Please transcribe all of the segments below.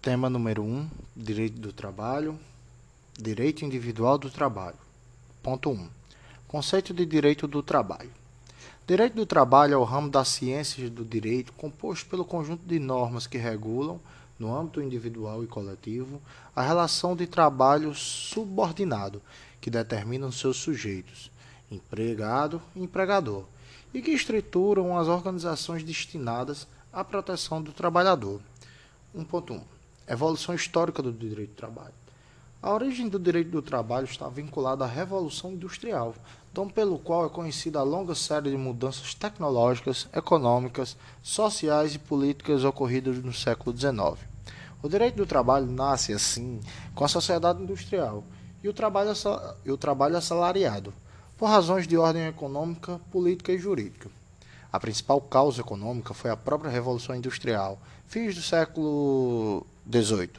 Tema número 1, um, direito do trabalho, direito individual do trabalho. Ponto 1. Um, conceito de direito do trabalho. Direito do trabalho é o ramo das ciências do direito composto pelo conjunto de normas que regulam, no âmbito individual e coletivo, a relação de trabalho subordinado, que determinam seus sujeitos, empregado e empregador, e que estruturam as organizações destinadas à proteção do trabalhador. 1.1 Evolução histórica do direito do trabalho. A origem do direito do trabalho está vinculada à Revolução Industrial, dom pelo qual é conhecida a longa série de mudanças tecnológicas, econômicas, sociais e políticas ocorridas no século XIX. O direito do trabalho nasce, assim, com a sociedade industrial e o trabalho, e o trabalho assalariado, por razões de ordem econômica, política e jurídica. A principal causa econômica foi a própria Revolução Industrial, fins do século XVIII,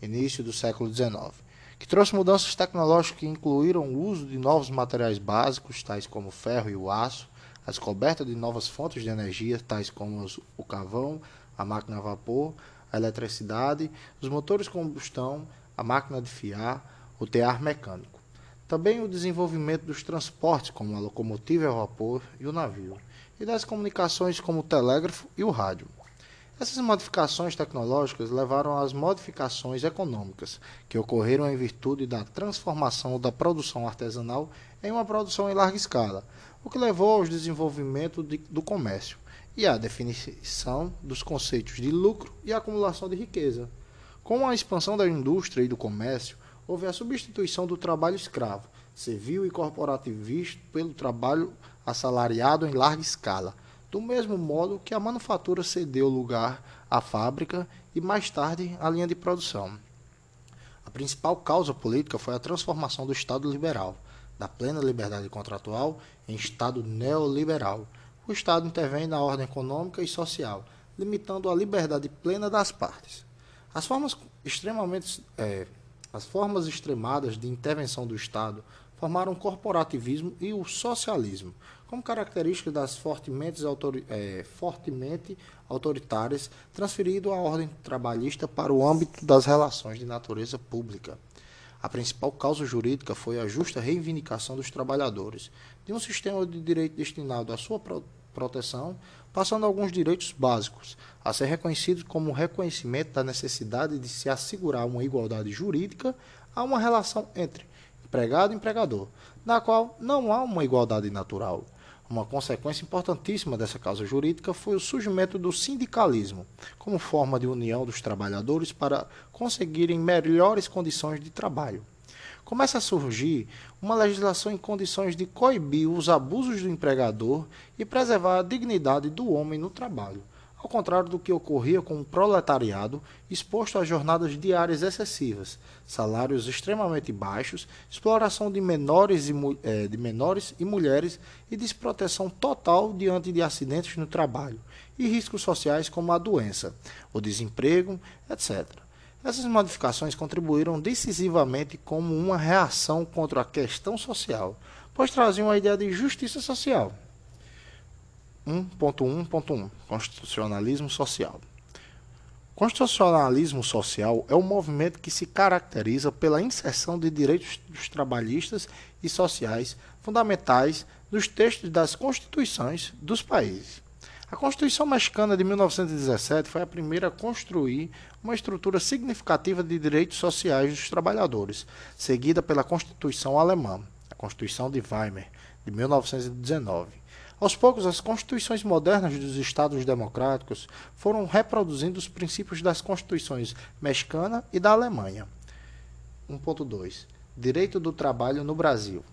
início do século XIX, que trouxe mudanças tecnológicas que incluíram o uso de novos materiais básicos, tais como o ferro e o aço, a descoberta de novas fontes de energia, tais como o carvão, a máquina a vapor, a eletricidade, os motores de combustão, a máquina de fiar, o tear mecânico. Também o desenvolvimento dos transportes, como a locomotiva a vapor e o navio e das comunicações como o telégrafo e o rádio. Essas modificações tecnológicas levaram às modificações econômicas, que ocorreram em virtude da transformação da produção artesanal em uma produção em larga escala, o que levou ao desenvolvimento de, do comércio e à definição dos conceitos de lucro e acumulação de riqueza. Com a expansão da indústria e do comércio, houve a substituição do trabalho escravo, civil e corporativista pelo trabalho assalariado em larga escala, do mesmo modo que a manufatura cedeu lugar à fábrica e mais tarde à linha de produção. A principal causa política foi a transformação do Estado liberal, da plena liberdade contratual, em Estado neoliberal. O Estado intervém na ordem econômica e social, limitando a liberdade plena das partes. As formas extremamente é, as formas extremadas de intervenção do Estado formaram o corporativismo e o socialismo, como características das fortemente, autori é, fortemente autoritárias, transferido a ordem trabalhista para o âmbito das relações de natureza pública. A principal causa jurídica foi a justa reivindicação dos trabalhadores de um sistema de direito destinado à sua pro proteção, passando alguns direitos básicos a ser reconhecidos como reconhecimento da necessidade de se assegurar uma igualdade jurídica a uma relação entre empregado e empregador, na qual não há uma igualdade natural. Uma consequência importantíssima dessa causa jurídica foi o surgimento do sindicalismo, como forma de união dos trabalhadores para conseguirem melhores condições de trabalho. Começa a surgir uma legislação em condições de coibir os abusos do empregador e preservar a dignidade do homem no trabalho ao contrário do que ocorria com o proletariado exposto a jornadas diárias excessivas, salários extremamente baixos, exploração de menores e, é, de menores e mulheres e desproteção total diante de acidentes no trabalho e riscos sociais como a doença, o desemprego, etc. Essas modificações contribuíram decisivamente como uma reação contra a questão social, pois traziam a ideia de justiça social 1.1.1 Constitucionalismo Social Constitucionalismo social é um movimento que se caracteriza pela inserção de direitos dos trabalhistas e sociais fundamentais nos textos das constituições dos países. A Constituição Mexicana de 1917 foi a primeira a construir uma estrutura significativa de direitos sociais dos trabalhadores, seguida pela Constituição Alemã, a Constituição de Weimar, de 1919 aos poucos, as constituições modernas dos Estados democráticos foram reproduzindo os princípios das constituições mexicana e da Alemanha. 1.2 Direito do trabalho no Brasil.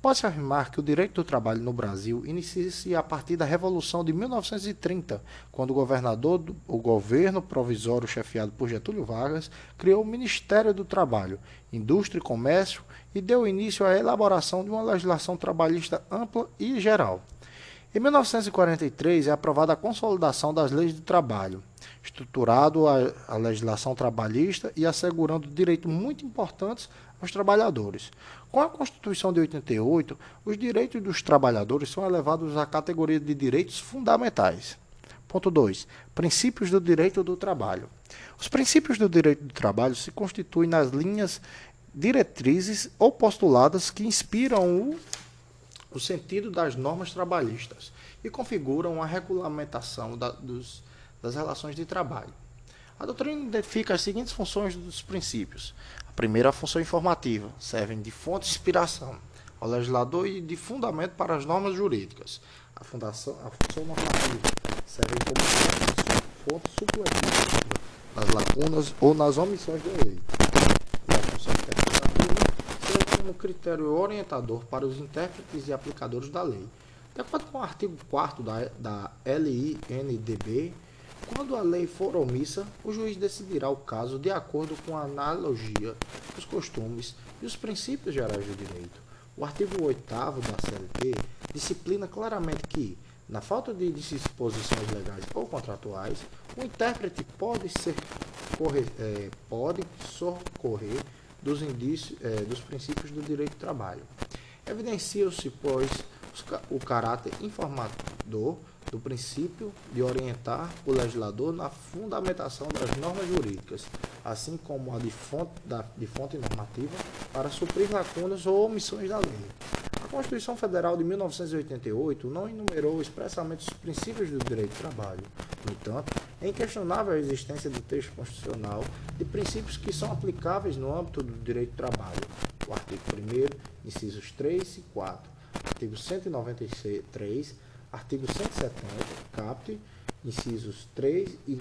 Pode-se afirmar que o direito do trabalho no Brasil inicia-se a partir da Revolução de 1930, quando o governador, do, o governo provisório chefiado por Getúlio Vargas, criou o Ministério do Trabalho, Indústria e Comércio e deu início à elaboração de uma legislação trabalhista ampla e geral. Em 1943 é aprovada a consolidação das leis do trabalho, estruturado a, a legislação trabalhista e assegurando direitos muito importantes aos trabalhadores. Com a Constituição de 88, os direitos dos trabalhadores são elevados à categoria de direitos fundamentais. Ponto 2. Princípios do direito do trabalho. Os princípios do direito do trabalho se constituem nas linhas diretrizes ou postuladas que inspiram o, o sentido das normas trabalhistas e configuram a regulamentação da, dos, das relações de trabalho. A doutrina identifica as seguintes funções dos princípios. A primeira, a função informativa, servem de fonte de inspiração ao legislador e de fundamento para as normas jurídicas. A, fundação, a função normativa servem como fonte suplementar nas lacunas ou nas omissões da lei. E a função interpretativa serve como critério orientador para os intérpretes e aplicadores da lei. De acordo com o artigo 4 da, da LINDB, quando a lei for omissa, o juiz decidirá o caso de acordo com a analogia, os costumes e os princípios gerais do direito. O artigo 8 da CLT disciplina claramente que, na falta de disposições legais ou contratuais, o intérprete pode, ser, correr, é, pode socorrer dos, indícios, é, dos princípios do direito do trabalho. Evidencia-se, pois, o caráter informador do princípio de orientar o legislador na fundamentação das normas jurídicas, assim como a de fonte, da, de fonte normativa, para suprir lacunas ou omissões da lei. A Constituição Federal de 1988 não enumerou expressamente os princípios do direito do trabalho. No entanto, é inquestionável a existência do texto constitucional de princípios que são aplicáveis no âmbito do direito do trabalho. O artigo 1 incisos 3 e 4, artigo 193, artigo 170, caput, incisos 3 e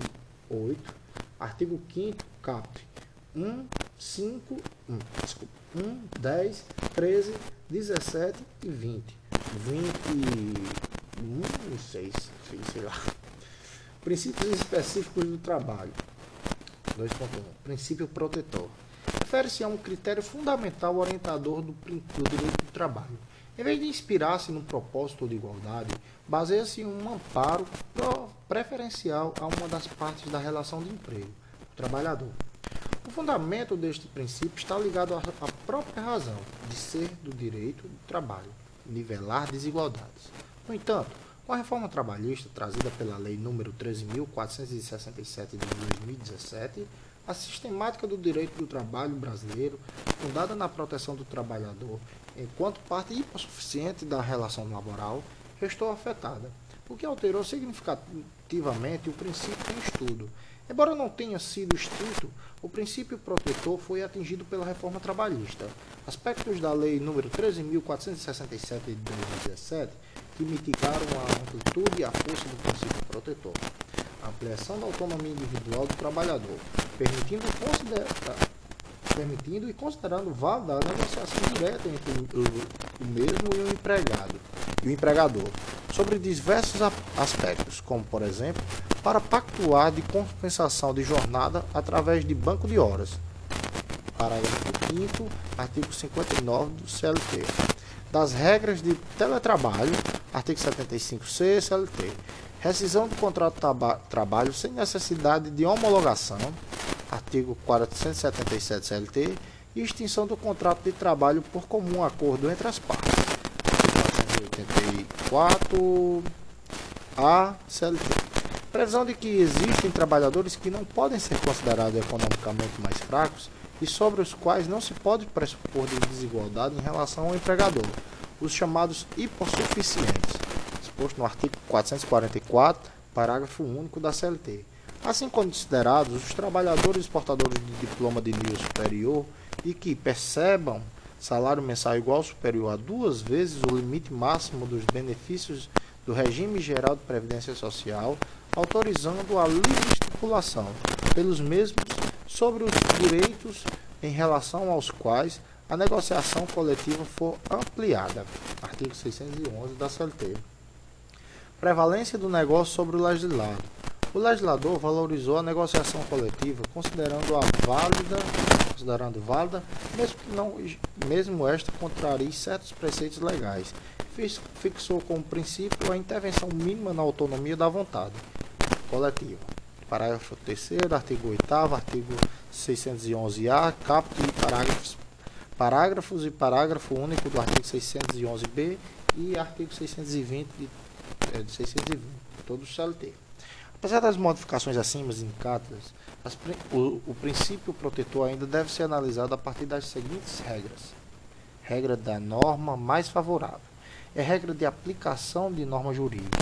8, artigo 5 caput, 1, 5, 1, desculpa, 1, 10, 13, 17 e 20. 21, não sei, sei lá. Princípios específicos do trabalho. 2.1. Princípio protetor. Refere-se a um critério fundamental orientador do, do direito do trabalho em vez de inspirar-se no propósito de igualdade, baseia-se em um amparo preferencial a uma das partes da relação de emprego, o trabalhador. O fundamento deste princípio está ligado à própria razão de ser do direito do trabalho, nivelar desigualdades. No entanto, com a reforma trabalhista trazida pela Lei nº 13.467 de 2017, a sistemática do direito do trabalho brasileiro, fundada na proteção do trabalhador enquanto parte hipossuficiente da relação laboral, restou afetada, o que alterou significativamente o princípio em estudo. Embora não tenha sido estrito, o princípio protetor foi atingido pela reforma trabalhista. Aspectos da Lei nº 13.467 de 2017 que mitigaram a amplitude e a força do princípio protetor. A ampliação da autonomia individual do trabalhador, permitindo permitindo e considerando válida a negociação direta entre o, o mesmo e o empregado e o empregador sobre diversos aspectos, como por exemplo, para pactuar de compensação de jornada através de banco de horas. Parágrafo 5 artigo 59 do CLT. Das regras de teletrabalho, artigo 75C CLT. Rescisão do contrato de trabalho sem necessidade de homologação, artigo 477 CLT, extinção do contrato de trabalho por comum acordo entre as partes. 484 A CLT. Previsão de que existem trabalhadores que não podem ser considerados economicamente mais fracos e sobre os quais não se pode pressupor de desigualdade em relação ao empregador, os chamados hipossuficientes, exposto no artigo 444, parágrafo único da CLT assim considerados os trabalhadores exportadores de diploma de nível superior e que percebam salário mensal igual ou superior a duas vezes o limite máximo dos benefícios do regime geral de previdência social, autorizando a livre estipulação pelos mesmos sobre os direitos em relação aos quais a negociação coletiva for ampliada. Artigo 611 da CLT. Prevalência do negócio sobre o legislado. O legislador valorizou a negociação coletiva, considerando-a válida, considerando válida, mesmo que não, mesmo esta contrarie certos preceitos legais. Fixou como princípio a intervenção mínima na autonomia da vontade coletiva. Parágrafo 3 artigo 8 artigo 611-A, caput e parágrafos, parágrafos e parágrafo único do artigo 611-B e artigo 620 de, é, de 620, todos CLT. Apesar das modificações acima indicadas, as, o, o princípio protetor ainda deve ser analisado a partir das seguintes regras. Regra da norma mais favorável. É regra de aplicação de norma jurídica.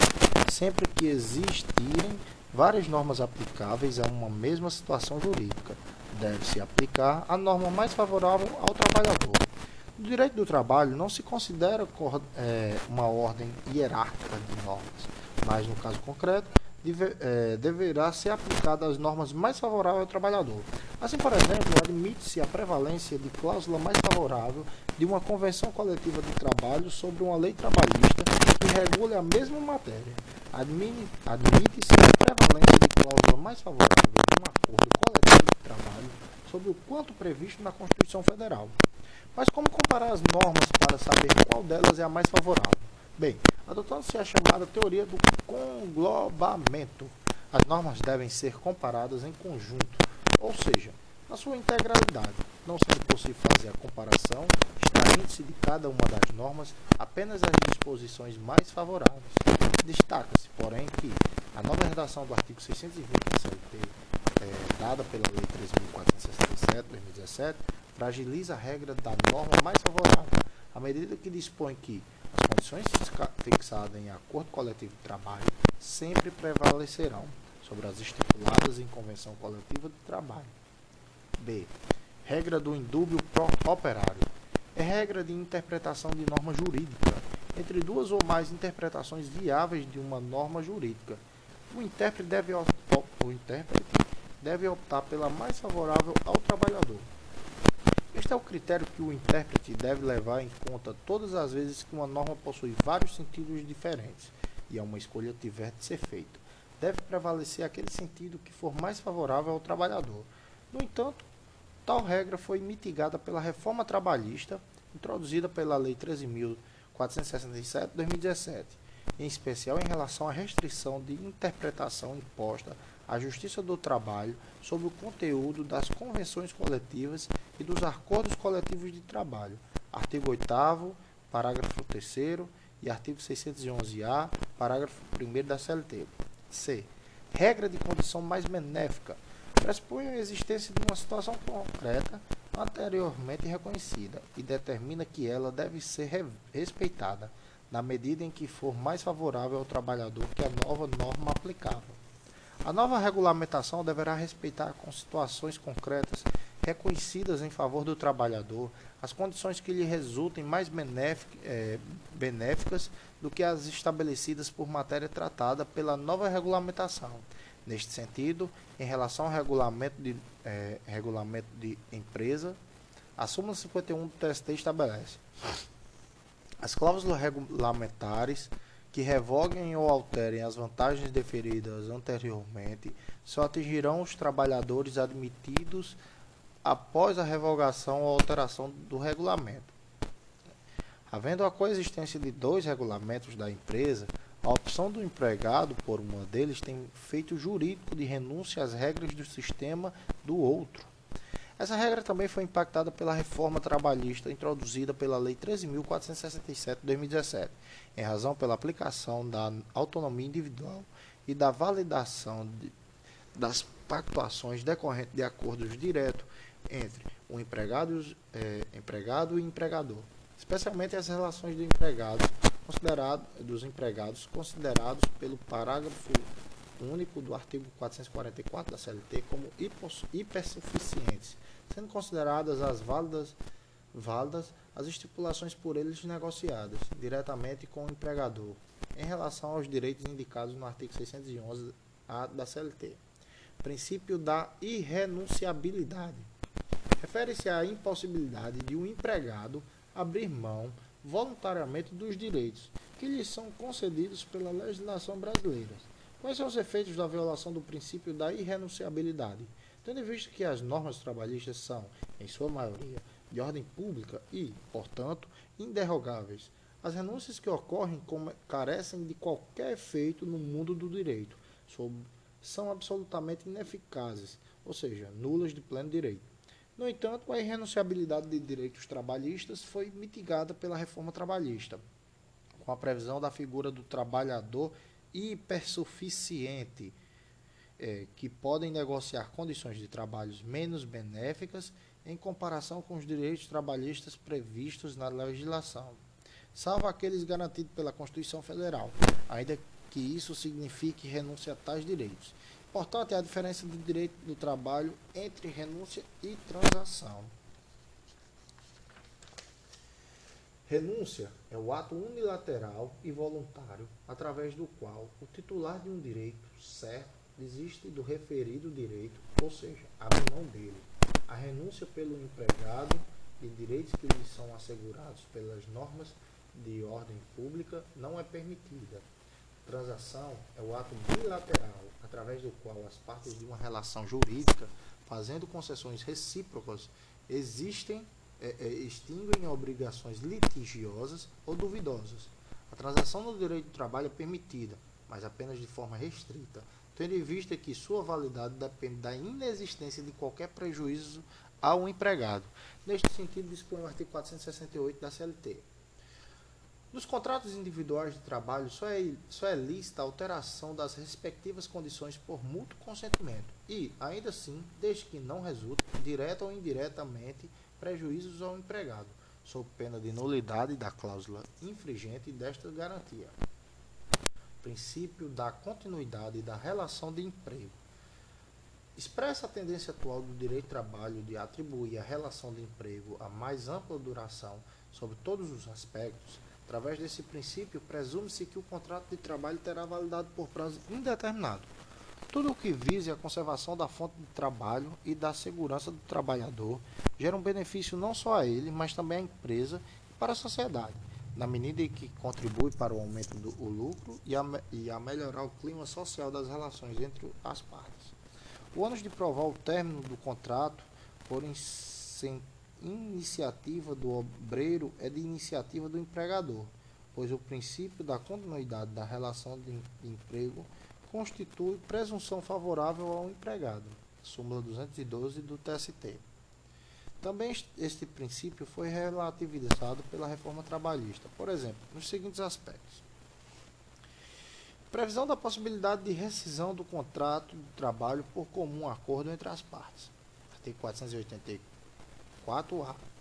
Sempre que existirem várias normas aplicáveis a uma mesma situação jurídica, deve-se aplicar a norma mais favorável ao trabalhador. No direito do trabalho não se considera é, uma ordem hierárquica de normas, mas no caso concreto é, deverá ser aplicada as normas mais favoráveis ao trabalhador. Assim, por exemplo, admite-se a prevalência de cláusula mais favorável de uma convenção coletiva de trabalho sobre uma lei trabalhista que regule a mesma matéria. Admite-se a prevalência de cláusula mais favorável de um acordo coletivo sobre o quanto previsto na Constituição Federal. Mas como comparar as normas para saber qual delas é a mais favorável? Bem, adotando-se a chamada teoria do conglobamento, as normas devem ser comparadas em conjunto, ou seja, na sua integralidade, não sendo possível fazer a comparação, extraindo-se de cada uma das normas apenas as disposições mais favoráveis. Destaca-se, porém, que a nova redação do artigo 620 da CLT, é, dada pela Lei 3.467-2017, fragiliza a regra da norma mais favorável, à medida que dispõe que as condições fixadas em acordo coletivo de trabalho sempre prevalecerão sobre as estipuladas em convenção coletiva de trabalho. B. Regra do indúbio operário. É regra de interpretação de norma jurídica entre duas ou mais interpretações viáveis de uma norma jurídica. O intérprete deve, o intérprete deve optar pela mais favorável ao trabalhador. Este é o critério que o intérprete deve levar em conta todas as vezes que uma norma possui vários sentidos diferentes e uma escolha tiver de ser feita. Deve prevalecer aquele sentido que for mais favorável ao trabalhador. No entanto, tal regra foi mitigada pela reforma trabalhista introduzida pela Lei 13.467/2017, em especial em relação à restrição de interpretação imposta a Justiça do Trabalho sobre o conteúdo das convenções coletivas e dos acordos coletivos de trabalho. Artigo 8 parágrafo 3 e artigo 611-A, parágrafo 1 da CLT. C. Regra de condição mais benéfica. Pressupõe a existência de uma situação concreta anteriormente reconhecida e determina que ela deve ser respeitada na medida em que for mais favorável ao trabalhador que a nova norma aplicável. A nova regulamentação deverá respeitar com situações concretas reconhecidas em favor do trabalhador as condições que lhe resultem mais é, benéficas do que as estabelecidas por matéria tratada pela nova regulamentação. Neste sentido, em relação ao regulamento de, é, regulamento de empresa, a súmula 51 do TST estabelece as cláusulas regulamentares que revoguem ou alterem as vantagens deferidas anteriormente só atingirão os trabalhadores admitidos após a revogação ou alteração do regulamento. Havendo a coexistência de dois regulamentos da empresa, a opção do empregado por uma deles tem feito jurídico de renúncia às regras do sistema do outro. Essa regra também foi impactada pela reforma trabalhista introduzida pela Lei 13.467 de 2017, em razão pela aplicação da autonomia individual e da validação de, das pactuações decorrentes de acordos diretos entre o empregado, é, empregado e empregador, especialmente as relações do empregado considerado, dos empregados considerados pelo parágrafo único do artigo 444 da CLT como hipersuficientes, sendo consideradas as válidas, válidas as estipulações por eles negociadas diretamente com o empregador em relação aos direitos indicados no artigo 611-A da CLT. Princípio da irrenunciabilidade. Refere-se à impossibilidade de um empregado abrir mão voluntariamente dos direitos que lhes são concedidos pela legislação brasileira Quais são os efeitos da violação do princípio da irrenunciabilidade? Tendo em vista que as normas trabalhistas são, em sua maioria, de ordem pública e, portanto, inderrogáveis, as renúncias que ocorrem carecem de qualquer efeito no mundo do direito, são absolutamente ineficazes, ou seja, nulas de pleno direito. No entanto, a irrenunciabilidade de direitos trabalhistas foi mitigada pela reforma trabalhista, com a previsão da figura do trabalhador hipersuficiente, é, que podem negociar condições de trabalhos menos benéficas em comparação com os direitos trabalhistas previstos na legislação, salvo aqueles garantidos pela Constituição Federal, ainda que isso signifique renúncia a tais direitos. Importante é a diferença do direito do trabalho entre renúncia e transação. Renúncia é o ato unilateral e voluntário através do qual o titular de um direito certo desiste do referido direito, ou seja, abre mão dele. A renúncia pelo empregado de direitos que lhe são assegurados pelas normas de ordem pública não é permitida. Transação é o ato bilateral através do qual as partes de uma relação jurídica, fazendo concessões recíprocas, existem é, é, extinguem obrigações litigiosas ou duvidosas. A transação no direito do trabalho é permitida, mas apenas de forma restrita, tendo em vista que sua validade depende da inexistência de qualquer prejuízo ao empregado. Neste sentido, dispõe o artigo 468 da CLT. Nos contratos individuais de trabalho, só é, só é lícita a alteração das respectivas condições por mútuo consentimento e, ainda assim, desde que não resulte, direta ou indiretamente, prejuízos ao empregado, sob pena de nulidade da cláusula infringente desta garantia. Princípio da continuidade da relação de emprego. Expressa a tendência atual do direito do trabalho de atribuir a relação de emprego a mais ampla duração sobre todos os aspectos, através desse princípio, presume-se que o contrato de trabalho terá validade por prazo indeterminado tudo o que vise a conservação da fonte de trabalho e da segurança do trabalhador gera um benefício não só a ele, mas também à empresa e para a sociedade, na medida em que contribui para o aumento do lucro e a, e a melhorar o clima social das relações entre as partes. O ônus de provar o término do contrato por iniciativa do obreiro é de iniciativa do empregador, pois o princípio da continuidade da relação de emprego constitui presunção favorável ao empregado. Súmula 212 do TST. Também este princípio foi relativizado pela reforma trabalhista, por exemplo, nos seguintes aspectos: previsão da possibilidade de rescisão do contrato de trabalho por comum acordo entre as partes. Artigo 484-A.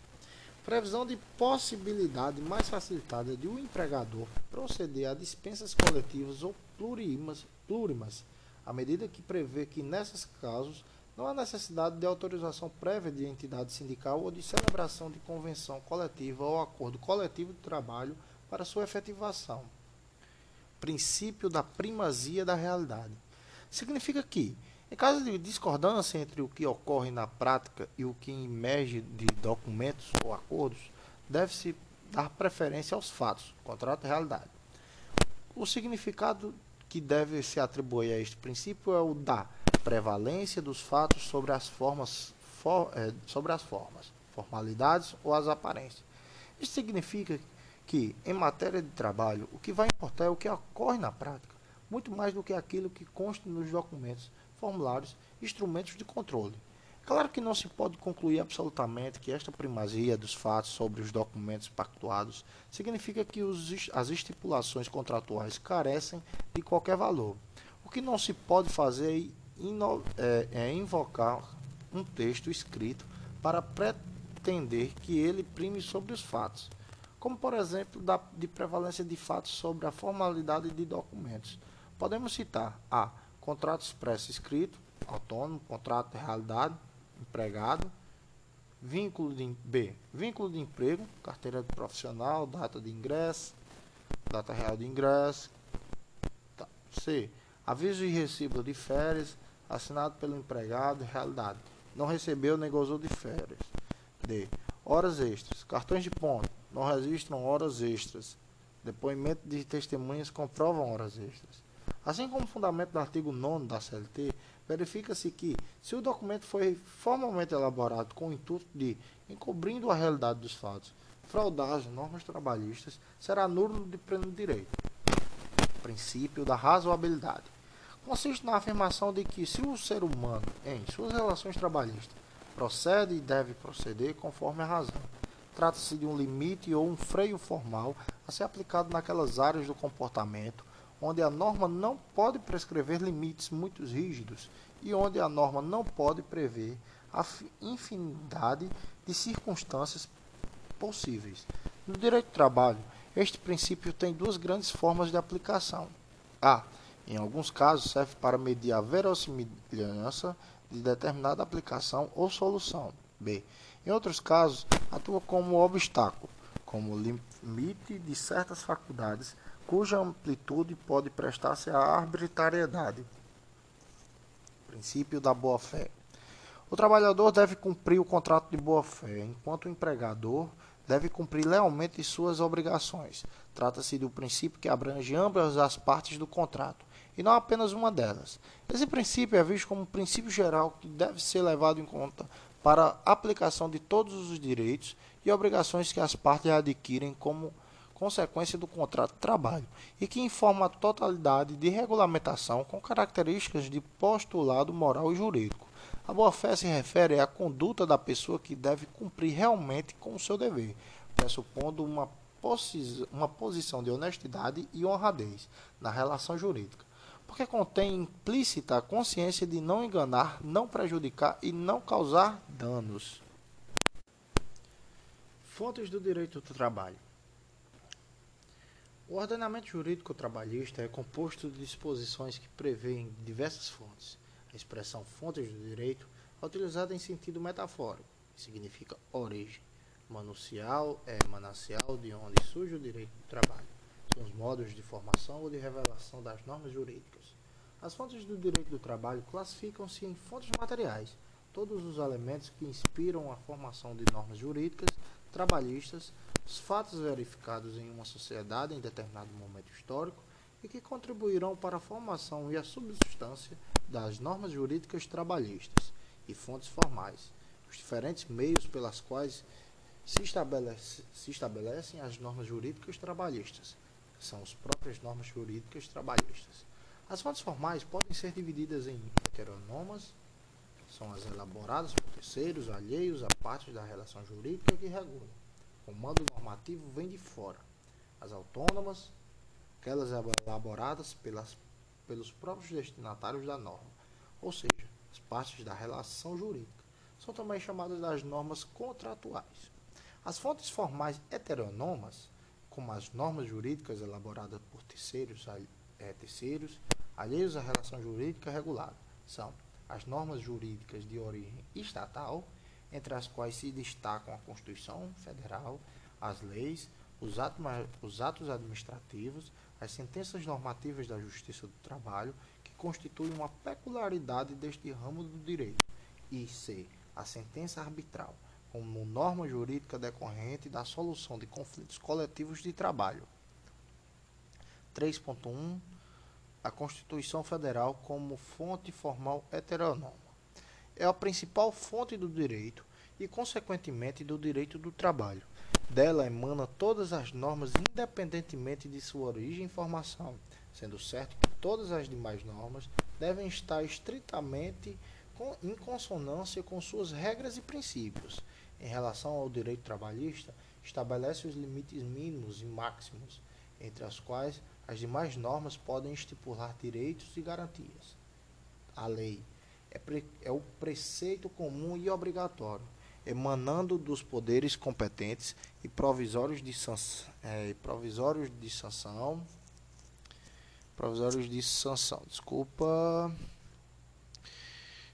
Previsão de possibilidade mais facilitada de o um empregador proceder a dispensas coletivas ou plurimas, plurimas, à medida que prevê que, nesses casos, não há necessidade de autorização prévia de entidade sindical ou de celebração de convenção coletiva ou acordo coletivo de trabalho para sua efetivação. Princípio da primazia da realidade. Significa que, em caso de discordância entre o que ocorre na prática e o que emerge de documentos ou acordos, deve-se dar preferência aos fatos, contrato e realidade. O significado que deve se atribuir a este princípio é o da prevalência dos fatos sobre as formas, for, é, sobre as formas, formalidades ou as aparências. Isso significa que, em matéria de trabalho, o que vai importar é o que ocorre na prática, muito mais do que aquilo que consta nos documentos formulários instrumentos de controle. Claro que não se pode concluir absolutamente que esta primazia dos fatos sobre os documentos pactuados significa que os, as estipulações contratuais carecem de qualquer valor. O que não se pode fazer é, é invocar um texto escrito para pretender que ele prime sobre os fatos, como por exemplo da, de prevalência de fatos sobre a formalidade de documentos. Podemos citar a contrato expresso escrito, autônomo, contrato de realidade, empregado, vínculo de B, vínculo de emprego, carteira de profissional, data de ingresso, data real de ingresso. Tá. C, aviso e recibo de férias, assinado pelo empregado, realidade. Não recebeu nem gozou de férias. D, horas extras, cartões de ponto, não registram horas extras. Depoimento de testemunhas comprovam horas extras. Assim como o fundamento do artigo 9 da CLT, verifica-se que, se o documento foi formalmente elaborado com o intuito de, encobrindo a realidade dos fatos, fraudar as normas trabalhistas, será nulo de pleno direito. Princípio da razoabilidade. Consiste na afirmação de que, se o ser humano, em suas relações trabalhistas, procede e deve proceder conforme a razão, trata-se de um limite ou um freio formal a ser aplicado naquelas áreas do comportamento onde a norma não pode prescrever limites muito rígidos e onde a norma não pode prever a infinidade de circunstâncias possíveis. No direito do trabalho, este princípio tem duas grandes formas de aplicação. A. Em alguns casos, serve para medir a verossimilhança de determinada aplicação ou solução. B. Em outros casos, atua como obstáculo, como limite de certas faculdades, cuja amplitude pode prestar-se à arbitrariedade. Princípio da boa-fé. O trabalhador deve cumprir o contrato de boa-fé, enquanto o empregador deve cumprir lealmente suas obrigações. Trata-se do princípio que abrange ambas as partes do contrato, e não apenas uma delas. Esse princípio é visto como um princípio geral que deve ser levado em conta para a aplicação de todos os direitos e obrigações que as partes adquirem como consequência do contrato de trabalho e que informa a totalidade de regulamentação com características de postulado moral e jurídico. A boa-fé se refere à conduta da pessoa que deve cumprir realmente com o seu dever, pressupondo uma, uma posição de honestidade e honradez na relação jurídica, porque contém implícita a consciência de não enganar, não prejudicar e não causar danos. Fontes do direito do trabalho. O ordenamento jurídico trabalhista é composto de disposições que prevêem diversas fontes a expressão fontes do direito é utilizada em sentido metafórico, que significa origem. Manucial é manancial de onde surge o direito do trabalho. São os modos de formação ou de revelação das normas jurídicas. As fontes do direito do trabalho classificam-se em fontes materiais, todos os elementos que inspiram a formação de normas jurídicas trabalhistas, os fatos verificados em uma sociedade em determinado momento histórico e que contribuirão para a formação e a subsistência das normas jurídicas trabalhistas e fontes formais, os diferentes meios pelas quais se, estabelece, se estabelecem as normas jurídicas trabalhistas, que são as próprias normas jurídicas trabalhistas. As fontes formais podem ser divididas em heteronomas, são as elaboradas por terceiros alheios a partes da relação jurídica que regulam. O normativo vem de fora. As autônomas, aquelas elaboradas pelas pelos próprios destinatários da norma, ou seja, as partes da relação jurídica. São também chamadas das normas contratuais. As fontes formais heteronomas, como as normas jurídicas elaboradas por terceiros, é, terceiros alheios à relação jurídica regulada, são as normas jurídicas de origem estatal, entre as quais se destacam a Constituição Federal, as leis, os atos, os atos administrativos, as sentenças normativas da Justiça do Trabalho, que constituem uma peculiaridade deste ramo do direito, e c. a sentença arbitral, como norma jurídica decorrente da solução de conflitos coletivos de trabalho. 3.1 A Constituição Federal como fonte formal heteronoma. É a principal fonte do direito e, consequentemente, do direito do trabalho dela emana todas as normas independentemente de sua origem e formação, sendo certo que todas as demais normas devem estar estritamente em consonância com suas regras e princípios. Em relação ao direito trabalhista, estabelece os limites mínimos e máximos, entre as quais as demais normas podem estipular direitos e garantias. A lei é, é o preceito comum e obrigatório emanando dos poderes competentes e provisórios de sanção, é, provisórios de sanção, provisórios de sanção, desculpa,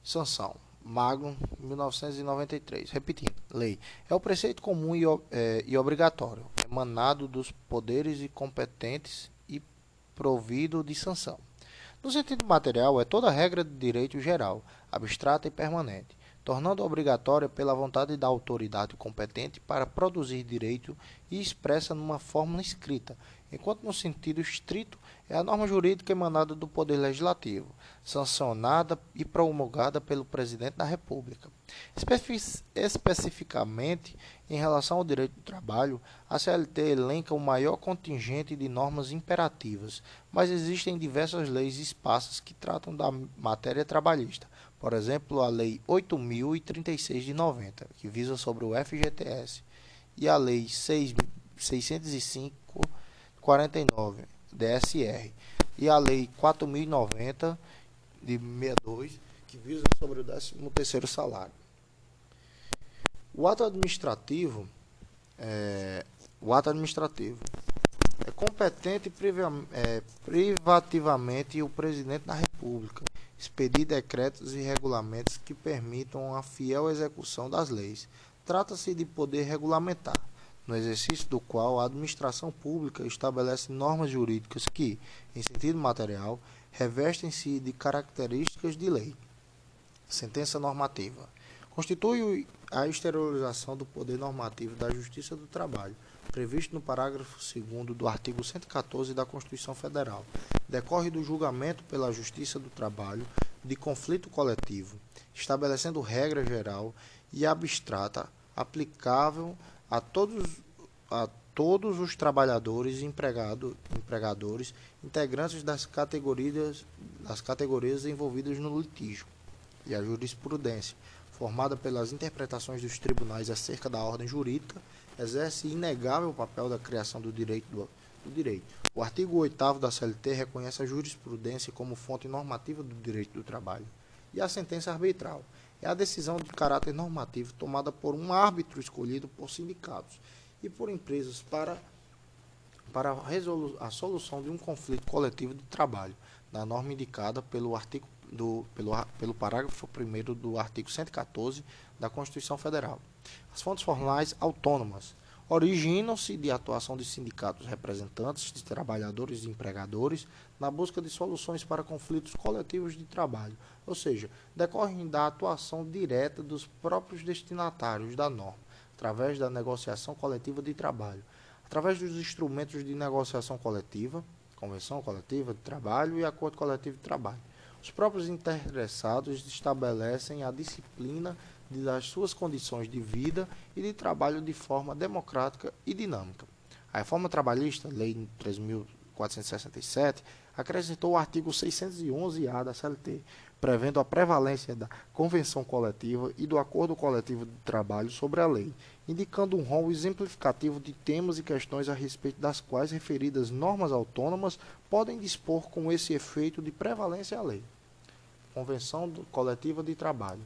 sanção, Magno, 1993. Repetindo, lei é o preceito comum e, é, e obrigatório, emanado dos poderes e competentes e provido de sanção. No sentido material, é toda regra de direito geral, abstrata e permanente tornando obrigatória pela vontade da autoridade competente para produzir direito e expressa numa fórmula escrita, enquanto no sentido estrito é a norma jurídica emanada do Poder Legislativo, sancionada e promulgada pelo Presidente da República. especificamente, em relação ao direito do trabalho, a CLT elenca o maior contingente de normas imperativas, mas existem diversas leis esparsas que tratam da matéria trabalhista, por exemplo, a Lei 8.036 de 90, que visa sobre o FGTS, e a Lei 605 49 DSR, e a Lei 4090 de 62, que visa sobre o 13º salário. O ato administrativo é, o ato administrativo é competente é, privativamente o presidente da República expedir decretos e regulamentos que permitam a fiel execução das leis. Trata-se de poder regulamentar, no exercício do qual a administração pública estabelece normas jurídicas que, em sentido material, revestem-se de características de lei. Sentença normativa. Constitui a exteriorização do poder normativo da Justiça do Trabalho, previsto no parágrafo 2 do artigo 114 da Constituição Federal. Decorre do julgamento pela Justiça do Trabalho de conflito coletivo, estabelecendo regra geral e abstrata aplicável a todos, a todos os trabalhadores empregado, empregadores integrantes das categorias, das categorias envolvidas no litígio e a jurisprudência, formada pelas interpretações dos tribunais acerca da ordem jurídica, exerce inegável papel da criação do direito do, do direito. O artigo 8 da CLT reconhece a jurisprudência como fonte normativa do direito do trabalho. E a sentença arbitral é a decisão de caráter normativo tomada por um árbitro escolhido por sindicatos e por empresas para, para a, solução de um conflito coletivo de trabalho, na norma indicada pelo artigo do, pelo, pelo parágrafo 1 do artigo 114 da Constituição Federal. As fontes formais autônomas originam-se de atuação de sindicatos representantes de trabalhadores e empregadores na busca de soluções para conflitos coletivos de trabalho, ou seja, decorrem da atuação direta dos próprios destinatários da norma, através da negociação coletiva de trabalho, através dos instrumentos de negociação coletiva, convenção coletiva de trabalho e acordo coletivo de trabalho. Os próprios interessados estabelecem a disciplina das suas condições de vida e de trabalho de forma democrática e dinâmica. A reforma trabalhista, Lei 3.467, acrescentou o artigo 611-A da CLT, prevendo a prevalência da convenção coletiva e do acordo coletivo de trabalho sobre a lei, indicando um rol exemplificativo de temas e questões a respeito das quais referidas normas autônomas podem dispor com esse efeito de prevalência à lei. Convenção Coletiva de Trabalho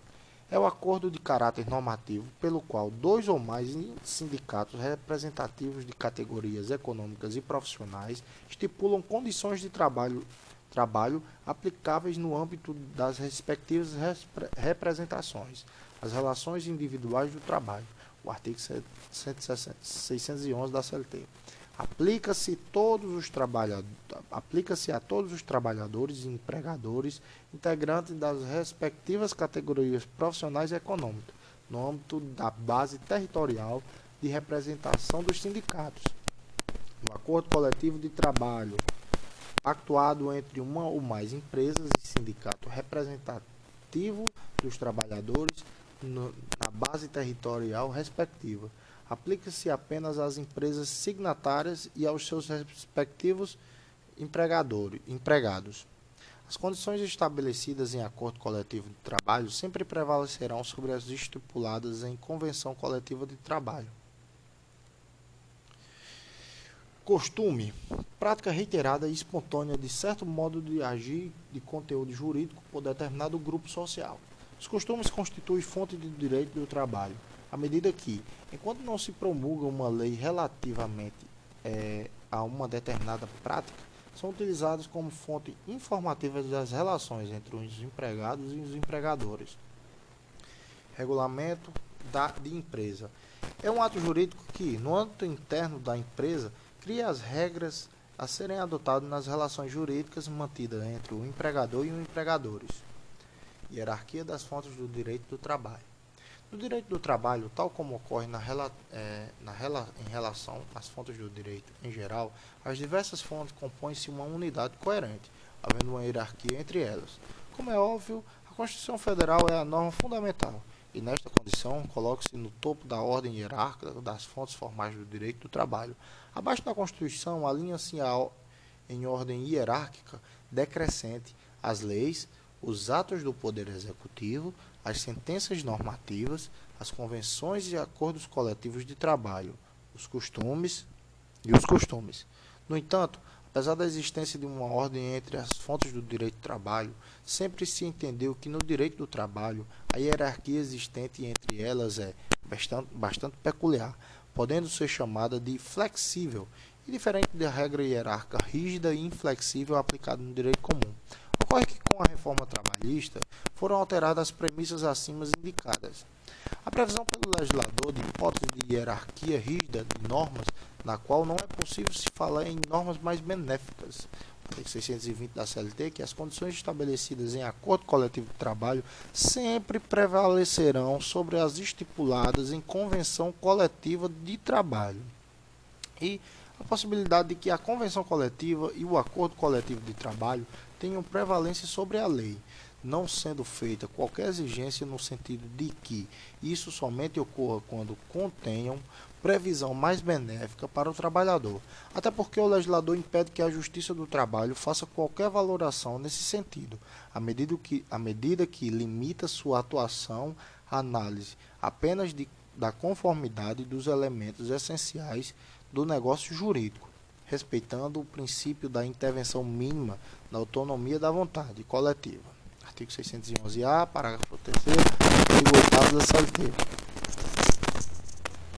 é o acordo de caráter normativo pelo qual dois ou mais sindicatos representativos de categorias econômicas e profissionais estipulam condições de trabalho, trabalho aplicáveis no âmbito das respectivas representações, as relações individuais do trabalho, o artigo 611 da CLT. Aplica-se todos os trabalhadores, aplica-se a todos os trabalhadores e empregadores integrantes das respectivas categorias profissionais e econômicas, no âmbito da base territorial de representação dos sindicatos. O acordo coletivo de trabalho actuado entre uma ou mais empresas e sindicato representativo dos trabalhadores no, na base territorial respectiva aplica-se apenas às empresas signatárias e aos seus respectivos empregados. As condições estabelecidas em acordo coletivo de trabalho sempre prevalecerão sobre as estipuladas em convenção coletiva de trabalho. Costume, prática reiterada e espontânea de certo modo de agir de conteúdo jurídico por determinado grupo social. Os costumes constituem fonte de direito do trabalho à medida que, enquanto não se promulga uma lei relativamente é, a uma determinada prática, são utilizados como fonte informativa das relações entre os empregados e os empregadores. Regulamento da, de empresa. É um ato jurídico que, no âmbito interno da empresa, cria as regras a serem adotadas nas relações jurídicas mantidas entre o empregador e os empregadores. Hierarquia das fontes do direito do trabalho. No direito do trabalho, tal como ocorre na, é, na, em relação às fontes do direito em geral, as diversas fontes compõem-se uma unidade coerente, havendo uma hierarquia entre elas. Como é óbvio, a Constituição Federal é a norma fundamental, e nesta condição coloca-se no topo da ordem hierárquica das fontes formais do direito do trabalho. Abaixo da Constituição, alinha-se em ordem hierárquica decrescente as leis, os atos do Poder Executivo, as sentenças normativas, as convenções e acordos coletivos de trabalho, os costumes e os costumes. No entanto, Apesar da existência de uma ordem entre as fontes do direito do trabalho, sempre se entendeu que no direito do trabalho a hierarquia existente entre elas é bastante, bastante peculiar, podendo ser chamada de flexível e diferente da regra hierárquica rígida e inflexível aplicada no direito comum. Ocorre que com a reforma trabalhista foram alteradas as premissas acima indicadas. A previsão pelo legislador de hipótese de hierarquia rígida de normas, na qual não é possível se falar em normas mais benéficas, artigo 620 da CLT, que as condições estabelecidas em acordo coletivo de trabalho sempre prevalecerão sobre as estipuladas em convenção coletiva de trabalho. E a possibilidade de que a convenção coletiva e o acordo coletivo de trabalho tenham prevalência sobre a lei, não sendo feita qualquer exigência no sentido de que isso somente ocorra quando contenham previsão mais benéfica para o trabalhador, até porque o legislador impede que a Justiça do Trabalho faça qualquer valoração nesse sentido, à medida que, à medida que limita sua atuação à análise apenas de, da conformidade dos elementos essenciais do negócio jurídico, respeitando o princípio da intervenção mínima da autonomia da vontade coletiva. Artigo 611-A, parágrafo 3 artigo 8 da CLT.